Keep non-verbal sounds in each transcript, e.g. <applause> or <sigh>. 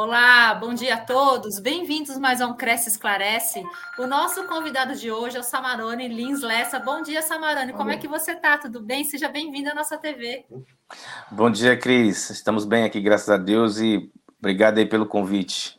Olá, bom dia a todos. Bem-vindos mais a um Cresce Esclarece. O nosso convidado de hoje é o Samarone Lins Lessa. Bom dia, Samarone. Como é que você está? Tudo bem? Seja bem-vindo à nossa TV. Bom dia, Cris. Estamos bem aqui, graças a Deus, e obrigado aí pelo convite.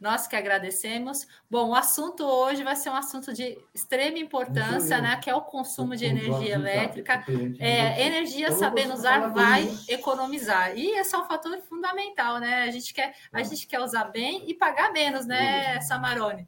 Nós que agradecemos. Bom, o assunto hoje vai ser um assunto de extrema importância, né? Que é o consumo de energia elétrica. É, energia sabendo usar vai economizar. E esse é um fator fundamental, né? A gente quer, a gente quer usar bem e pagar menos, né, Samarone?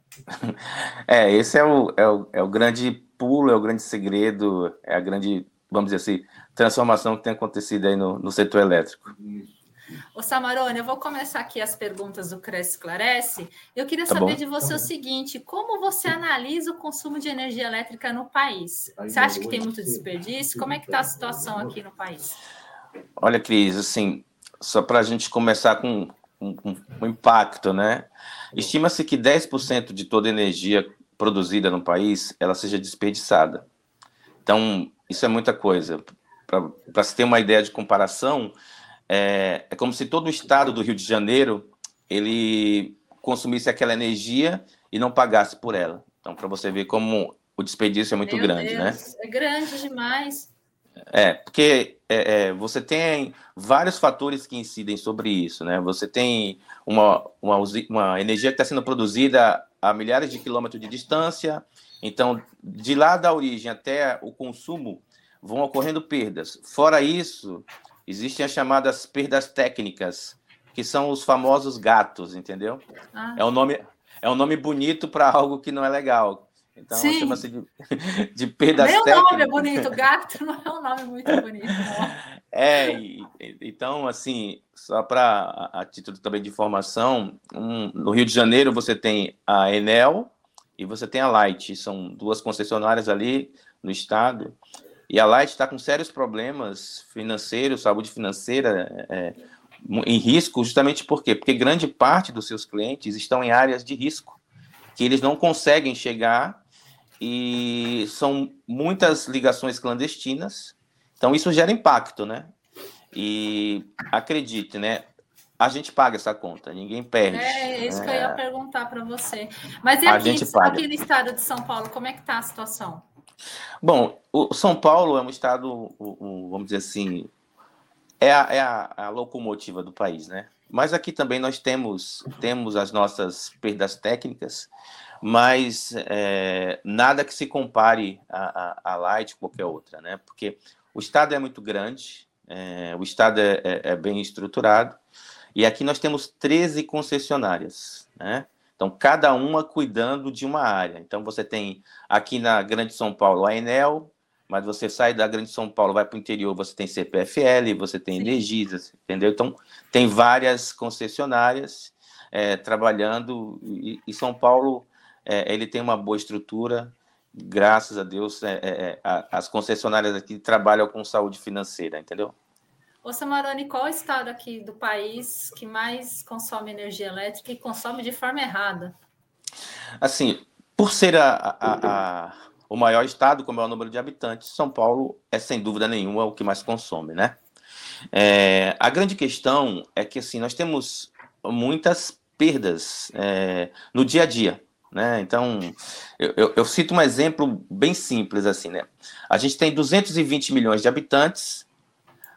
É, esse é o, é o, é o grande pulo, é o grande segredo, é a grande, vamos dizer assim, transformação que tem acontecido aí no, no setor elétrico. Isso. Ô Samarone, eu vou começar aqui as perguntas do Cresce Esclarece. Eu queria tá saber bom. de você tá o seguinte: como você analisa o consumo de energia elétrica no país? Você acha que tem muito desperdício? Como é que está a situação aqui no país? Olha, Cris, assim, só para a gente começar com um, um, impacto, né? Estima-se que 10% de toda a energia produzida no país ela seja desperdiçada. Então, isso é muita coisa. Para se ter uma ideia de comparação, é, é como se todo o estado do Rio de Janeiro ele consumisse aquela energia e não pagasse por ela. Então, para você ver como o desperdício é muito Meu grande, né? Deus, né? É grande demais. É, porque é, é, você tem vários fatores que incidem sobre isso, né? Você tem uma, uma, uma energia que está sendo produzida a milhares de quilômetros de distância, então, de lá da origem até o consumo, vão ocorrendo perdas. Fora isso, Existem as chamadas perdas técnicas, que são os famosos gatos, entendeu? Ah. É um nome é um nome bonito para algo que não é legal. Então chama-se de, <laughs> de perdas Meu técnicas. Meu nome é bonito, gato não é um nome muito <laughs> bonito. Não. É, e, então assim, só para a, a, título também de informação, um, no Rio de Janeiro você tem a Enel e você tem a Light, são duas concessionárias ali no estado e a Light está com sérios problemas financeiros, saúde financeira é, em risco, justamente por quê? Porque grande parte dos seus clientes estão em áreas de risco, que eles não conseguem chegar e são muitas ligações clandestinas. Então isso gera impacto, né? E acredite, né? A gente paga essa conta, ninguém perde. É isso né? que eu ia perguntar para você. Mas e aqui, aqui no estado de São Paulo, como é que está a situação? Bom, o São Paulo é um estado, vamos dizer assim, é a, é a, a locomotiva do país, né? Mas aqui também nós temos, temos as nossas perdas técnicas, mas é, nada que se compare a, a, a Light qualquer outra, né? Porque o estado é muito grande, é, o estado é, é, é, bem estruturado, e aqui nós temos 13 concessionárias, né? Então, cada uma cuidando de uma área. Então, você tem aqui na Grande São Paulo a Enel, mas você sai da Grande São Paulo, vai para o interior, você tem CPFL, você tem Energisa, entendeu? Então, tem várias concessionárias é, trabalhando, e, e, São Paulo, é, ele tem uma boa estrutura, graças a Deus, é, as concessionárias aqui trabalham com saúde financeira, entendeu? Ô Samarone, qual é o estado aqui do país que mais consome energia elétrica e consome de forma errada? Assim, por ser a, a, a, o maior estado, como é o número de habitantes, São Paulo é sem dúvida nenhuma o que mais consome, né? É, a grande questão é que assim nós temos muitas perdas é, no dia a dia, né? Então, eu, eu, eu, cito um exemplo bem simples assim, né? A gente tem 220 milhões de habitantes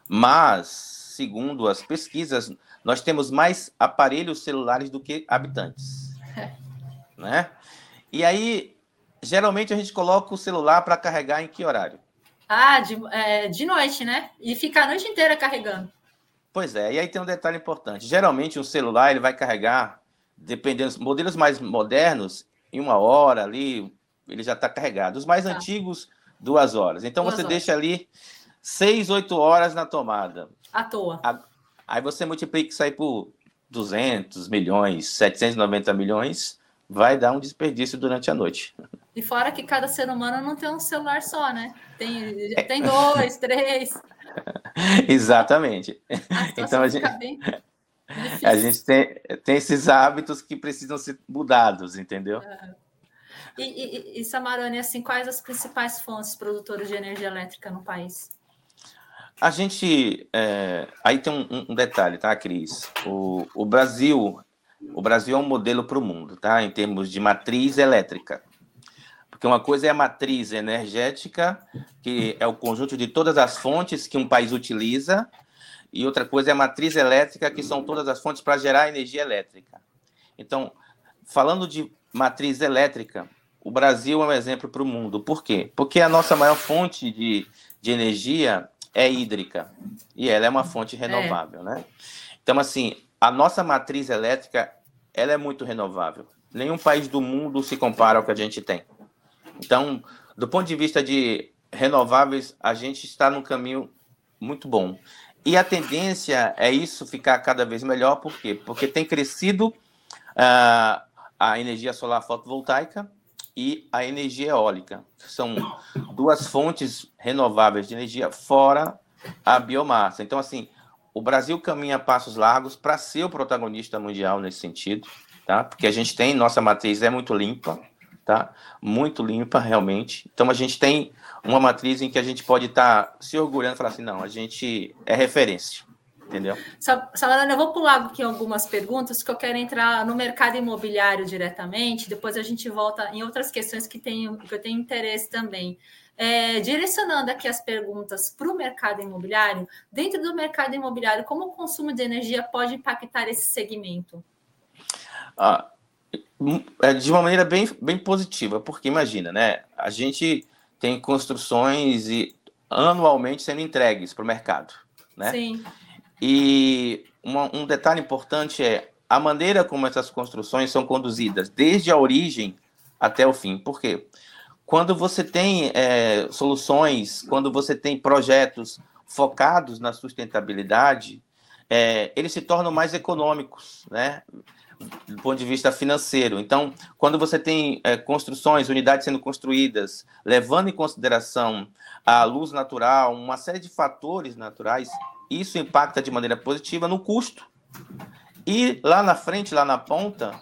mas, segundo as pesquisas, nós temos mais aparelhos celulares do que habitantes. <laughs> né? E aí, geralmente a gente coloca o celular para carregar em que horário? Ah, de, é, de noite, né? E fica a noite inteira carregando. Pois é, e aí tem um detalhe importante. Geralmente um celular ele vai carregar, dependendo dos modelos mais modernos, em uma hora ali, ele já está carregado. Os mais tá. antigos, duas horas. Então duas você horas. deixa ali seis, oito horas na tomada. À toa. Aí você multiplica isso aí por 200 milhões, 790 milhões, vai dar um desperdício durante a noite. E fora que cada ser humano não tem um celular só, né? Tem, tem dois, três. <laughs> Exatamente. A então a gente, <laughs> a gente tem, tem esses hábitos que precisam ser mudados, entendeu? É. E, e, e Samarone, assim, quais as principais fontes produtoras de energia elétrica no país? A gente. É, aí tem um, um, detalhe, tá, Cris? O, o Brasil o Brasil é um modelo para o mundo, tá? Em termos de matriz elétrica. Porque uma coisa é a matriz energética, que é o conjunto de todas as fontes que um país utiliza, e outra coisa é a matriz elétrica, que são todas as fontes para gerar energia elétrica. Então, falando de matriz elétrica, o Brasil é um exemplo para o mundo. Por quê? Porque a nossa maior fonte de, de energia é hídrica, e ela é uma fonte é. renovável, é. né? Então, assim, a nossa matriz elétrica, ela é muito renovável. Nenhum país do mundo se compara ao que a gente tem. Então, do ponto de vista de renováveis, a gente está num caminho muito bom. E a tendência é isso ficar cada vez melhor, por quê? Porque tem crescido uh, a energia solar fotovoltaica e a energia eólica. São duas fontes renováveis de energia fora a biomassa. Então, assim, o Brasil caminha passos largos para ser o protagonista mundial nesse sentido, tá? Porque a gente tem, nossa matriz é muito limpa, tá? Muito limpa, realmente. Então, a gente tem uma matriz em que a gente pode estar tá se orgulhando e falar assim, não, a gente é referência, entendeu? Samarana, eu vou pular aqui algumas perguntas, que eu quero entrar no mercado imobiliário diretamente, depois a gente volta em outras questões que, que eu tenho interesse também. É, direcionando aqui as perguntas para o mercado imobiliário, dentro do mercado imobiliário, como o consumo de energia pode impactar esse segmento? Ah, é, de uma maneira bem, bem positiva, porque imagina, né? A gente tem construções e anualmente sendo entregues para o mercado, né? Sim. E uma, um detalhe importante é a maneira como essas construções são conduzidas, desde a origem até o fim. Por quê? Quando você tem é, soluções, quando você tem projetos focados na sustentabilidade, é, eles se tornam mais econômicos, né? do ponto de vista financeiro. Então, quando você tem é, construções, unidades sendo construídas, levando em consideração a luz natural, uma série de fatores naturais, isso impacta de maneira positiva no custo. E lá na frente, lá na ponta,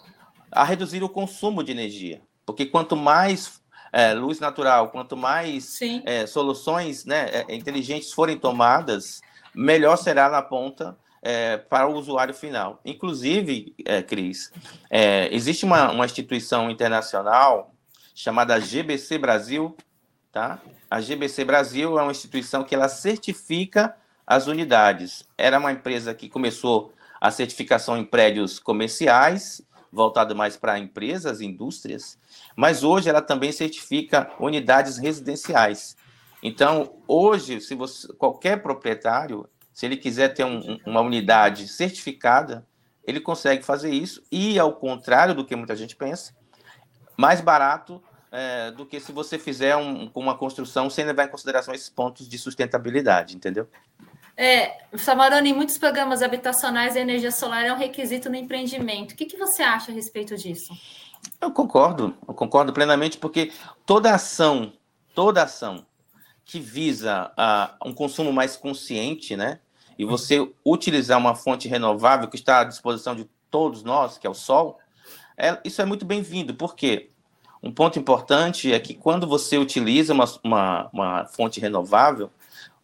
a reduzir o consumo de energia. Porque quanto mais é, luz natural, quanto mais é, soluções né, é, inteligentes forem tomadas, melhor será na ponta é, para o usuário final. Inclusive, é, Cris, é, existe uma, uma instituição internacional chamada GBC Brasil, tá? A GBC Brasil é uma instituição que ela certifica as unidades. Era uma empresa que começou a certificação em prédios comerciais, voltado mais para empresas, indústrias, mas hoje ela também certifica unidades residenciais. Então, hoje, se você, qualquer proprietário se ele quiser ter um, uma unidade certificada, ele consegue fazer isso e, ao contrário do que muita gente pensa, mais barato é, do que se você fizer um, uma construção sem levar em consideração esses pontos de sustentabilidade, entendeu? É, Samarone, em muitos programas habitacionais a energia solar é um requisito no empreendimento. O que, que você acha a respeito disso? Eu concordo, eu concordo plenamente, porque toda ação, toda ação que visa uh, um consumo mais consciente, né, e você utilizar uma fonte renovável que está à disposição de todos nós, que é o sol, é, isso é muito bem-vindo. Por quê? Um ponto importante é que quando você utiliza uma, uma, uma, fonte renovável,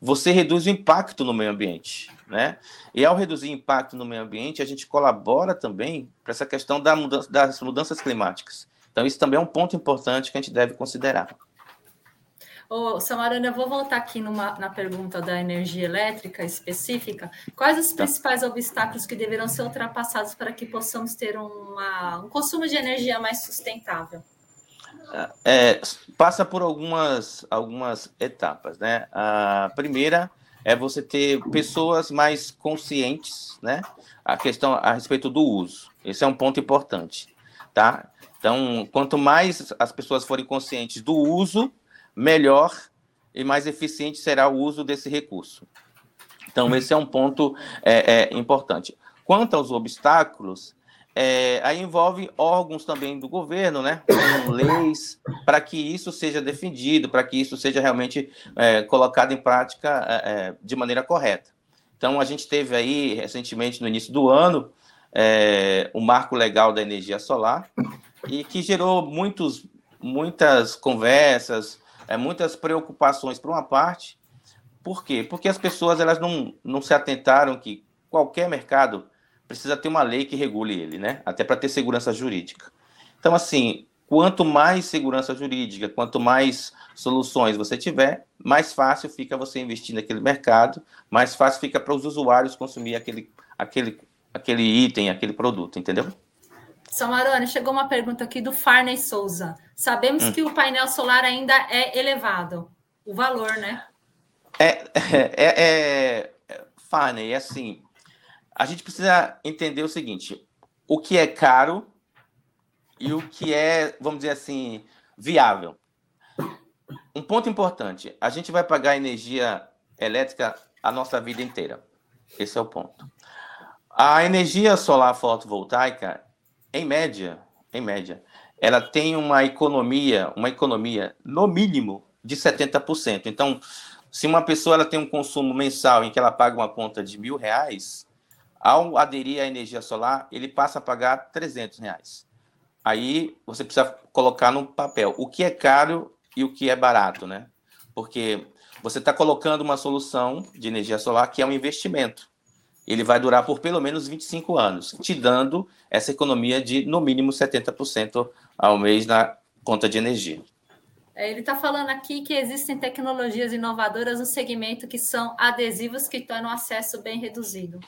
você reduz o impacto no meio ambiente, né? E ao reduzir o impacto no meio ambiente, a gente colabora também para essa questão da mudança, das mudanças climáticas. Então, isso também é um ponto importante que a gente deve considerar. Ô, Samarana, eu vou voltar aqui numa, na pergunta da energia elétrica específica. Quais os tá. principais obstáculos que deverão ser ultrapassados para que possamos ter uma, um consumo de energia mais sustentável? É, passa por algumas, algumas etapas, né? A primeira é você ter pessoas mais conscientes, né? A questão a respeito do uso. Esse é um ponto importante, tá? Então, quanto mais as pessoas forem conscientes do uso, melhor e mais eficiente será o uso desse recurso. Então, esse é um ponto é, é, importante. Quanto aos obstáculos, é, aí envolve órgãos também do governo, né, com leis, para que isso seja defendido, para que isso seja realmente é, colocado em prática é, é, de maneira correta. Então, a gente teve aí, recentemente, no início do ano, o marco legal da energia solar, e que gerou muitos, muitas conversas, é, muitas preocupações por uma parte. Por quê? Porque as pessoas elas não, não se atentaram que qualquer mercado precisa ter uma lei que regule ele, né? Até para ter segurança jurídica. Então, assim, quanto mais segurança jurídica, quanto mais soluções você tiver, mais fácil fica você investir naquele mercado, mais fácil fica para os usuários consumir aquele, aquele, aquele item, aquele produto, entendeu? Samarone, chegou uma pergunta aqui do Farney Souza. Sabemos hum. que o painel solar ainda é elevado, o valor, né? É, <laughs> é, é, é Farney, é assim, a gente precisa entender o seguinte: o que é caro e o que é, vamos dizer assim, viável. Um ponto importante: a gente vai pagar energia elétrica a nossa vida inteira. Esse é o ponto. A energia solar fotovoltaica, em média, em média, ela tem uma economia, uma economia no mínimo de 70%. Então, se uma pessoa ela tem um consumo mensal em que ela paga uma conta de mil reais, ao aderir à energia solar, ele passa a pagar 300 reais. Aí você precisa colocar no papel o que é caro e o que é barato, né? Porque você está colocando uma solução de energia solar que é um investimento. Ele vai durar por pelo menos 25 anos, te dando essa economia de no mínimo 70% ao mês na conta de energia. É, ele está falando aqui que existem tecnologias inovadoras no segmento que são adesivos que tornam o acesso bem reduzido.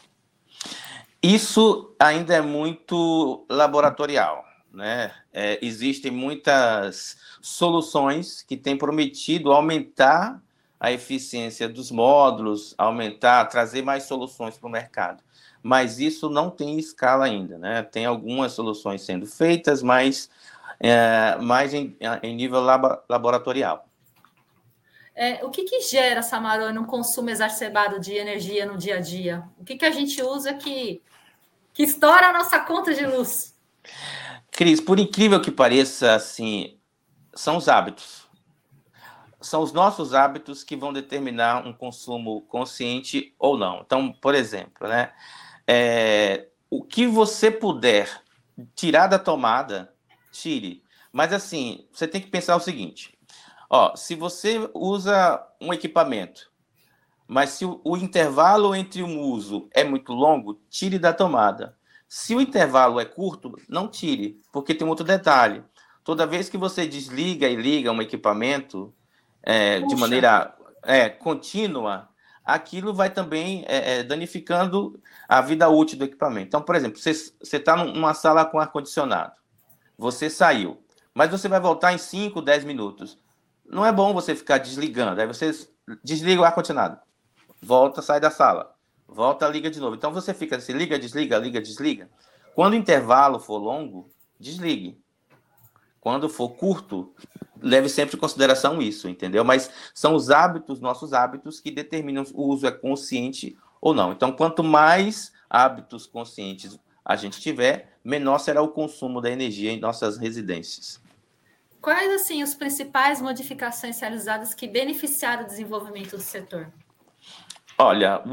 Isso ainda é muito laboratorial. Né? É, existem muitas soluções que têm prometido aumentar a eficiência dos módulos, aumentar, trazer mais soluções para o mercado. Mas isso não tem escala ainda. Né? Tem algumas soluções sendo feitas, mas é, mais em, em nível lab, laboratorial. É, o que, que gera, Samarone, um consumo exacerbado de energia no dia a dia? O que, que a gente usa que que estoura a nossa conta de luz. Cris, por incrível que pareça, assim, são os hábitos. São os nossos hábitos que vão determinar um consumo consciente ou não. Então, por exemplo, né, é, o que você puder tirar da tomada, tire. Mas assim, você tem que pensar o seguinte: ó, se você usa um equipamento mas se o, o intervalo entre um uso é muito longo, tire da tomada. Se o intervalo é curto, não tire, porque tem outro detalhe. Toda vez que você desliga e liga um equipamento é, de maneira é, contínua, aquilo vai também é, é, danificando a vida útil do equipamento. Então, por exemplo, você está numa sala com ar-condicionado, você saiu, mas você vai voltar em 5, 10 minutos. Não é bom você ficar desligando, aí você desliga o ar-condicionado volta, sai da sala, volta, liga de novo. Então você fica assim, liga, desliga, liga, desliga. Quando o intervalo for longo, desligue. Quando for curto, leve sempre em consideração isso, entendeu? Mas são os hábitos, nossos hábitos, que determinam o uso é consciente ou não. Então, quanto mais hábitos conscientes a gente tiver, menor será o consumo da energia em nossas residências. Quais, assim, as principais modificações realizadas que beneficiaram o desenvolvimento do setor? Olha, o,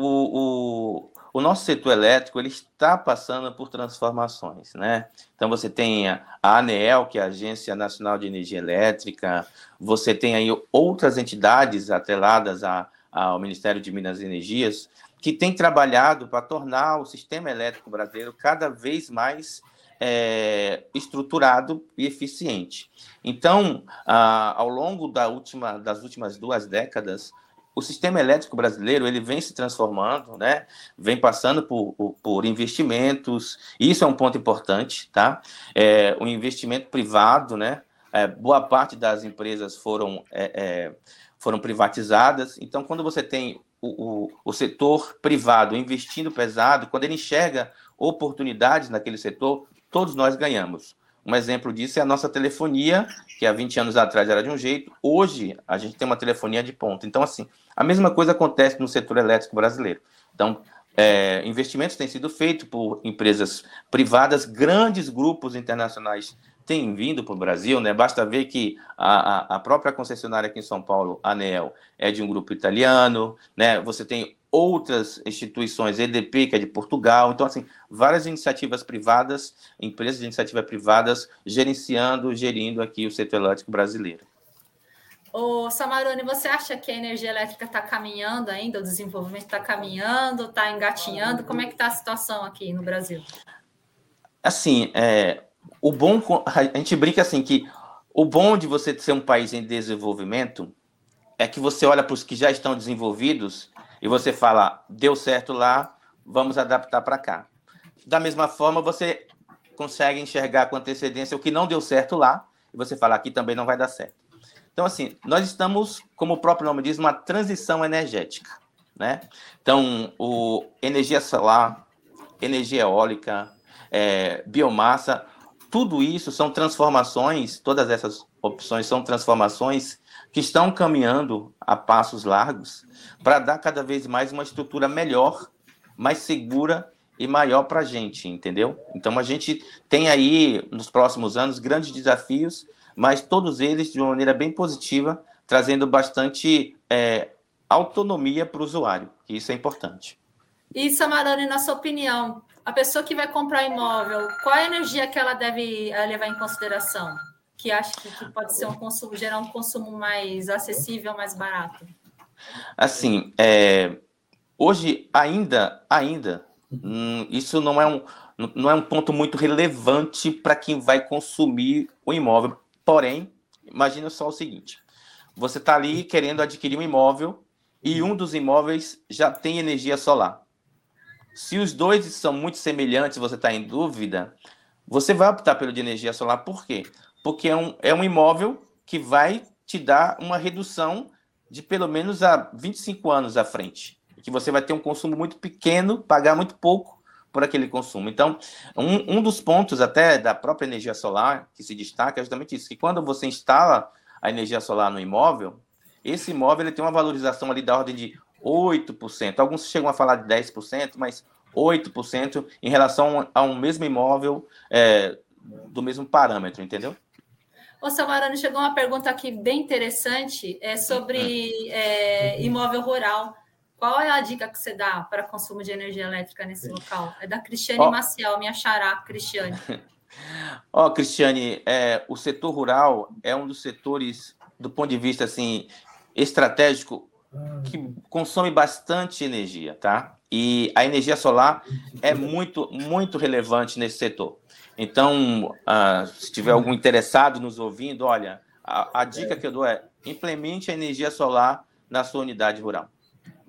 o, o, nosso setor elétrico ele está passando por transformações, né? Então você tem a ANEEL, que é a Agência Nacional de Energia Elétrica, você tem aí outras entidades atreladas a, ao Ministério de Minas e Energias, que têm trabalhado para tornar o sistema elétrico brasileiro cada vez mais é, estruturado e eficiente. Então, ao longo da última, das últimas duas décadas, o sistema elétrico brasileiro ele vem se transformando, né? Vem passando por, por investimentos. Isso é um ponto importante, tá? É, o investimento privado, né? É, boa parte das empresas foram é, é foram privatizadas. Então, quando você tem o, o, o setor privado investindo pesado, quando ele enxerga oportunidades naquele setor, todos nós ganhamos. Um exemplo disso é a nossa telefonia, que há 20 anos atrás era de um jeito, hoje a gente tem uma telefonia de ponta. Então, assim, a mesma coisa acontece no setor elétrico brasileiro. Então, é, investimentos têm sido feitos por empresas privadas, grandes grupos internacionais têm vindo para o Brasil, né? Basta ver que a, a, própria concessionária aqui em São Paulo, a ANEL, é de um grupo italiano, né? Você tem outras instituições, EDP, que é de Portugal. Então, assim, várias iniciativas privadas, empresas de iniciativa privadas, gerenciando, gerindo aqui o setor elétrico brasileiro. Ô, Samarone, você acha que a energia elétrica está caminhando ainda, o desenvolvimento está caminhando, está engatinhando? Como é que está a situação aqui no Brasil? Assim, é, o bom, <laughs> a gente brinca assim que o bom de você ser um país em desenvolvimento é que você olha para os que já estão desenvolvidos e você fala, deu certo lá, vamos adaptar para cá. Da mesma forma, você consegue enxergar com antecedência o que não deu certo lá e você fala, aqui também não vai dar certo. Então, assim, nós estamos, como o próprio nome diz, uma transição energética, né? Então, o energia solar, energia eólica, é, biomassa, tudo isso são transformações, todas essas opções são transformações que estão caminhando a passos largos para dar cada vez mais uma estrutura melhor, mais segura e maior para a gente, entendeu? Então a gente tem aí nos próximos anos grandes desafios mas todos eles de uma maneira bem positiva, trazendo bastante é, autonomia para o usuário, que isso é importante. E, Samarone, na sua opinião, a pessoa que vai comprar imóvel, qual a energia que ela deve eh, levar em consideração? Que acha que, que pode ser um consumo, gerar um consumo mais acessível, mais barato? Assim, é, hoje ainda, ainda, hum, isso não é um, não é um ponto muito relevante para quem vai consumir o imóvel, Porém, imagina só o seguinte: você está ali querendo adquirir um imóvel e um dos imóveis já tem energia solar. Se os dois são muito semelhantes, você está em dúvida, você vai optar pelo de energia solar. Por quê? Porque é um, é um imóvel que vai te dar uma redução de pelo menos a 25 anos à frente. Que você vai ter um consumo muito pequeno, pagar muito pouco por aquele consumo. Então, um, um dos pontos até da própria energia solar que se destaca é justamente isso, que quando você instala a energia solar no imóvel, esse imóvel ele tem uma valorização ali da ordem de 8%. Alguns chegam a falar de 10%, mas 8% em relação a um mesmo imóvel é, do mesmo parâmetro, entendeu? Ô, Samarano, chegou uma pergunta aqui bem interessante é sobre hum. é, imóvel rural. Qual é a dica que você dá para consumo de energia elétrica nesse local? É da Cristiane oh. Maciel, minha xará, Cristiane. <laughs> Ó, oh, Cristiane, é, o setor rural é um dos setores, do ponto de vista assim, estratégico, que consome bastante energia, tá? E a energia solar é muito, muito relevante nesse setor. Então, uh, se tiver algum interessado nos ouvindo, olha, a, a dica que eu dou é implemente a energia solar na sua unidade rural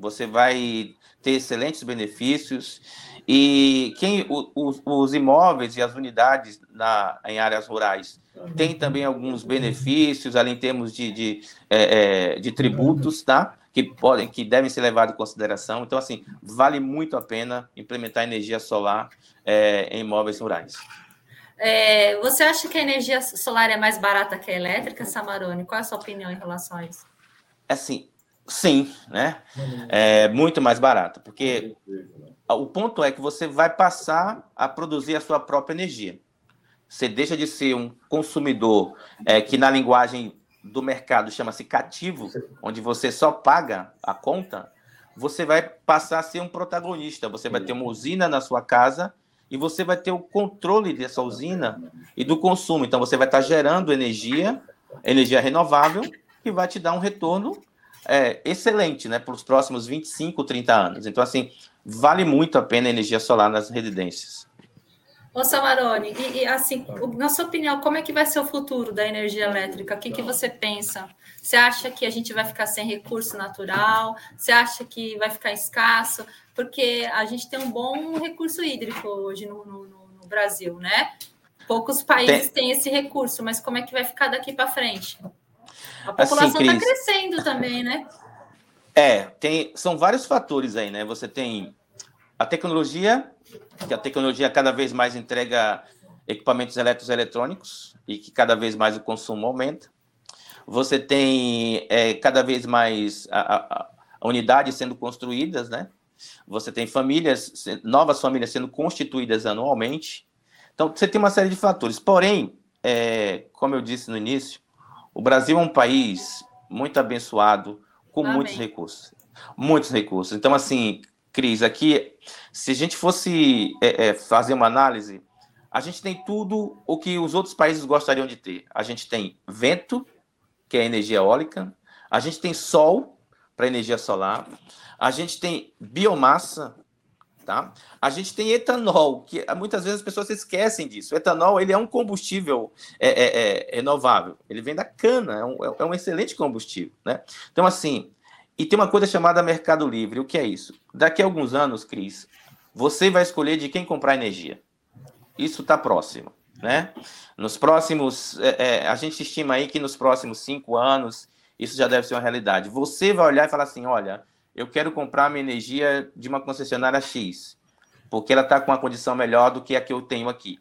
você vai ter excelentes benefícios. E quem o, os imóveis e as unidades na, em áreas rurais têm também alguns benefícios, além em termos de, de, é, de tributos, tá? Que podem, que devem ser levados em consideração. Então, assim, vale muito a pena implementar energia solar é, em imóveis rurais. É, você acha que a energia solar é mais barata que a elétrica, Samarone? Qual é a sua opinião em relação a isso? Assim, Sim, né? É muito mais barato, porque o ponto é que você vai passar a produzir a sua própria energia. Você deixa de ser um consumidor é, que, na linguagem do mercado, chama-se cativo, onde você só paga a conta, você vai passar a ser um protagonista. Você vai ter uma usina na sua casa e você vai ter o controle dessa usina e do consumo. Então, você vai estar gerando energia, energia renovável, que vai te dar um retorno é, excelente, né, para os próximos 25, 30 anos. Então, assim, vale muito a pena a energia solar nas residências. Ô, Samarone, e, e, assim, na sua opinião, como é que vai ser o futuro da energia elétrica? O que, que você pensa? Você acha que a gente vai ficar sem recurso natural? Você acha que vai ficar escasso? Porque a gente tem um bom recurso hídrico hoje no, no, no Brasil, né? Poucos países tem. têm esse recurso, mas como é que vai ficar daqui para frente? A assim, população está assim, crescendo também, né? É, tem, são vários fatores aí, né? Você tem a tecnologia, que a tecnologia cada vez mais entrega equipamentos eletrônicos e que cada vez mais o consumo aumenta. Você tem é, cada vez mais a, a, a unidades sendo construídas, né? Você tem famílias, novas famílias sendo constituídas anualmente. Então, você tem uma série de fatores. Porém, é, como eu disse no início, o Brasil é um país muito abençoado, com Amém. muitos recursos. Muitos recursos. Então, assim, Cris, aqui, se a gente fosse é, é, fazer uma análise, a gente tem tudo o que os outros países gostariam de ter. A gente tem vento, que é energia eólica. A gente tem sol para energia solar. A gente tem biomassa, tá? A gente tem etanol, que muitas vezes as pessoas se esquecem disso. O etanol ele é um combustível é, é, é renovável. Ele vem da cana, é um, é um excelente combustível, né? Então assim, e tem uma coisa chamada mercado livre. O que é isso? Daqui a alguns anos, Cris, você vai escolher de quem comprar energia. Isso está próximo, né? Nos próximos, é, é, a gente estima aí que nos próximos cinco anos isso já deve ser uma realidade. Você vai olhar e falar assim, olha, eu quero comprar minha energia de uma concessionária X, porque ela está com uma condição melhor do que a que eu tenho aqui.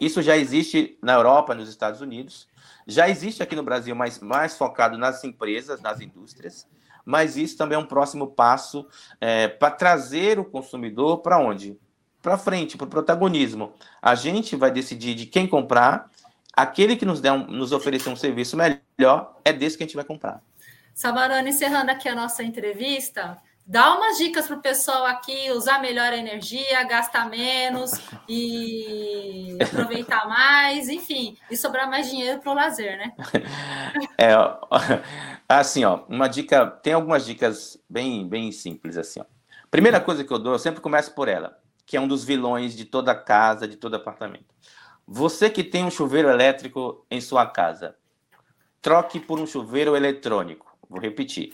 Isso já existe na Europa, nos Estados Unidos, já existe aqui no Brasil, mas mais focado nas empresas, nas indústrias, mas isso também é um próximo passo é, para trazer o consumidor para onde? Para frente, para o protagonismo. A gente vai decidir de quem comprar, aquele que nos, der um, nos oferecer um serviço melhor, é desse que a gente vai comprar. Samarana, encerrando aqui a nossa entrevista, dá umas dicas para o pessoal aqui usar melhor a energia, gastar menos e <laughs> aproveitar mais, enfim, e sobrar mais dinheiro para o lazer, né? <laughs> É, <laughs> assim, ó, uma dica, tem algumas dicas bem, bem simples, assim, ó. Primeira coisa que eu dou, eu sempre começo por ela, que é um dos vilões de toda casa, de todo apartamento. Você que tem um chuveiro elétrico em sua casa, troque por um chuveiro eletrônico. Vou repetir.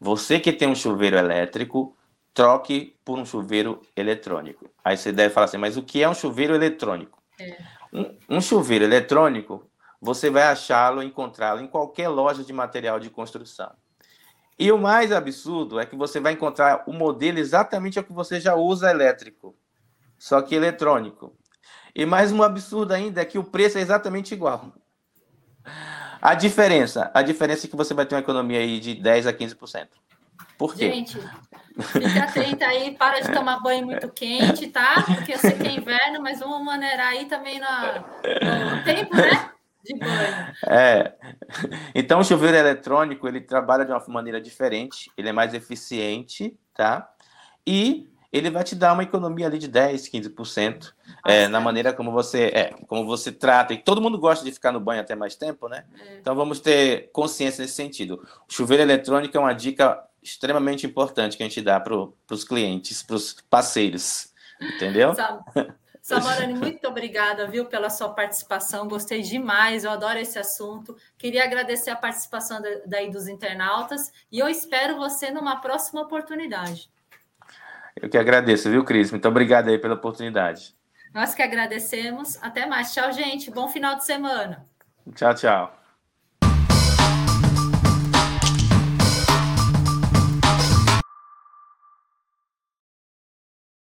Você que tem um chuveiro elétrico, troque por um chuveiro eletrônico. Aí você deve falar assim, mas o que é um chuveiro eletrônico? É. Um, um chuveiro eletrônico, você vai achá-lo, encontrá-lo em qualquer loja de material de construção. E o mais absurdo é que você vai encontrar o modelo exatamente o que você já usa elétrico, só que eletrônico. E mais um absurdo ainda é que o preço é exatamente igual. A diferença, a diferença é que você vai ter uma economia aí de 10 a 15%. Por quê? Gente, fica atenta aí, para de tomar banho muito quente, tá? Porque eu sei que é inverno, mas vamos maneirar aí também no, no tempo, né? De banho. É. Então, o chuveiro eletrônico, ele trabalha de uma maneira diferente, ele é mais eficiente, tá? E ele vai te dar uma economia ali de 10, 15%, é, na maneira como você é, como você trata. E todo mundo gosta de ficar no banho até mais tempo, né? É. Então vamos ter consciência nesse sentido. O chuveiro eletrônico é uma dica extremamente importante que a gente dá para os clientes, para os parceiros, entendeu? Samorani, muito obrigada, viu, pela sua participação. Gostei demais, eu adoro esse assunto. Queria agradecer a participação daí dos internautas e eu espero você numa próxima oportunidade. Eu que agradeço, viu, Cris? Muito obrigado aí pela oportunidade. Nós que agradecemos. Até mais. Tchau, gente. Bom final de semana. Tchau, tchau.